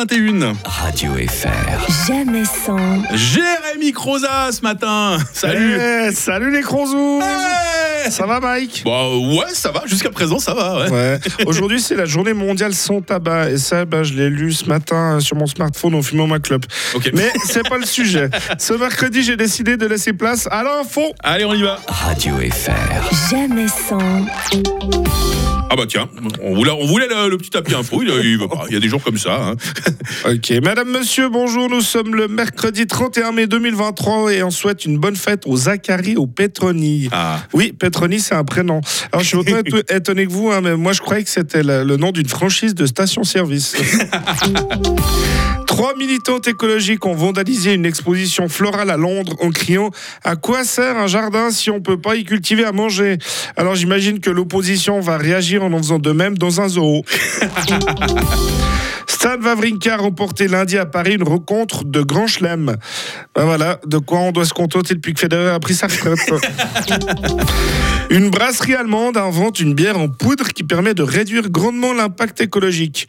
21. Radio FR. Jamais sans. Jérémy Croza ce matin. Salut. Eh, salut les Crozous Ouais. Ça va Mike? Bah ouais, ça va. Jusqu'à présent, ça va. Ouais. Ouais. Aujourd'hui c'est la journée mondiale sans tabac et ça bah, je l'ai lu ce matin euh, sur mon smartphone en fumant ma clope. Ok. Mais c'est pas le sujet. Ce mercredi j'ai décidé de laisser place à l'info. Allez, on y va. Radio FR. Jamais sans. Ah bah tiens, on voulait, on voulait le, le petit tapis info. Il, il. Il y a des jours comme ça. hein. Ok, madame, monsieur, bonjour. Nous sommes le mercredi 31 mai 2023 et on souhaite une bonne fête aux Zachary, aux Petroni. Ah. Oui, Petroni, c'est un prénom. Alors, je suis autant éto- étonné que vous, hein, mais moi, je croyais que c'était le, le nom d'une franchise de station-service. Trois militantes écologiques ont vandalisé une exposition florale à Londres en criant À quoi sert un jardin si on peut pas y cultiver à manger? Alors, j'imagine que l'opposition va réagir en en faisant de même dans un zoo. Stan Wawrinka a remporté lundi à Paris une rencontre de Grand Chelem. Ben voilà, de quoi on doit se contenter depuis que Federer a pris sa retraite. Une brasserie allemande invente une bière en poudre qui permet de réduire grandement l'impact écologique.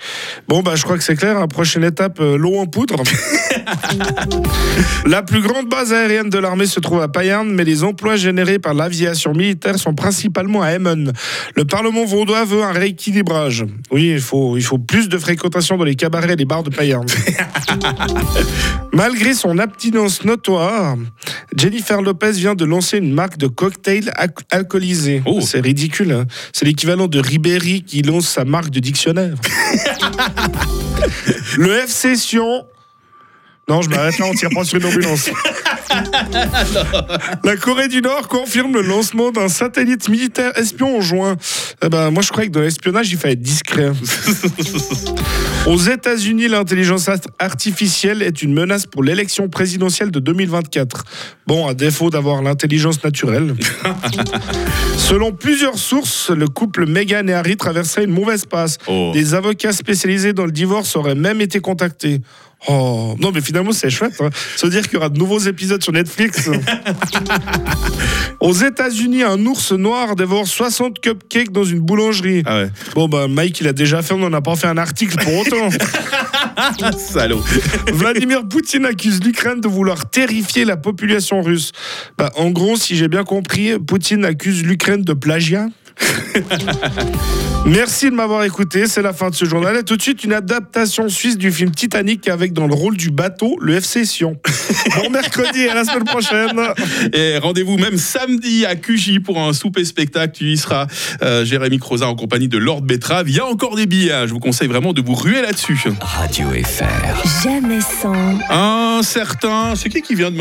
Bon, bah, je crois que c'est clair. La prochaine étape, euh, l'eau en poudre. La plus grande base aérienne de l'armée se trouve à Payerne, mais les emplois générés par l'aviation militaire sont principalement à Emmen. Le Parlement vaudois veut un rééquilibrage. Oui, il faut, il faut plus de fréquentation dans les cabarets et les bars de Payerne. Malgré son abstinence notoire, Jennifer Lopez vient de lancer une marque de cocktails al- alcoolisés. Oh. C'est ridicule. hein. C'est l'équivalent de Ribéry qui lance sa marque de dictionnaire. Le FC Sion. Non, je m'arrête là, on tire pas sur une ambulance. La Corée du Nord confirme le lancement d'un satellite militaire espion en juin. Eh ben, moi, je croyais que dans l'espionnage, il fallait être discret. Aux États-Unis, l'intelligence art- artificielle est une menace pour l'élection présidentielle de 2024. Bon, à défaut d'avoir l'intelligence naturelle. Selon plusieurs sources, le couple Meghan et Harry traversait une mauvaise passe. Oh. Des avocats spécialisés dans le divorce auraient même été contactés. Oh, non, mais finalement, c'est chouette. Hein. Se dire qu'il y aura de nouveaux épisodes sur Netflix. Aux États-Unis, un ours noir dévore 60 cupcakes dans une boulangerie. Ah ouais. Bon, bah, Mike, il a déjà fait, on n'en a pas fait un article pour autant. Salaud. Vladimir Poutine accuse l'Ukraine de vouloir terrifier la population russe. Bah, en gros, si j'ai bien compris, Poutine accuse l'Ukraine de plagiat. Merci de m'avoir écouté, c'est la fin de ce journal. Et tout de suite, une adaptation suisse du film Titanic avec dans le rôle du bateau le FC Sion. Bon mercredi, à la semaine prochaine. Et rendez-vous même samedi à QJ pour un souper spectacle. Tu y seras, euh, Jérémy Croza, en compagnie de Lord Betrave. Il y a encore des billets. hein. Je vous conseille vraiment de vous ruer là-dessus. Radio FR. Jamais sans. Un certain. C'est qui qui vient de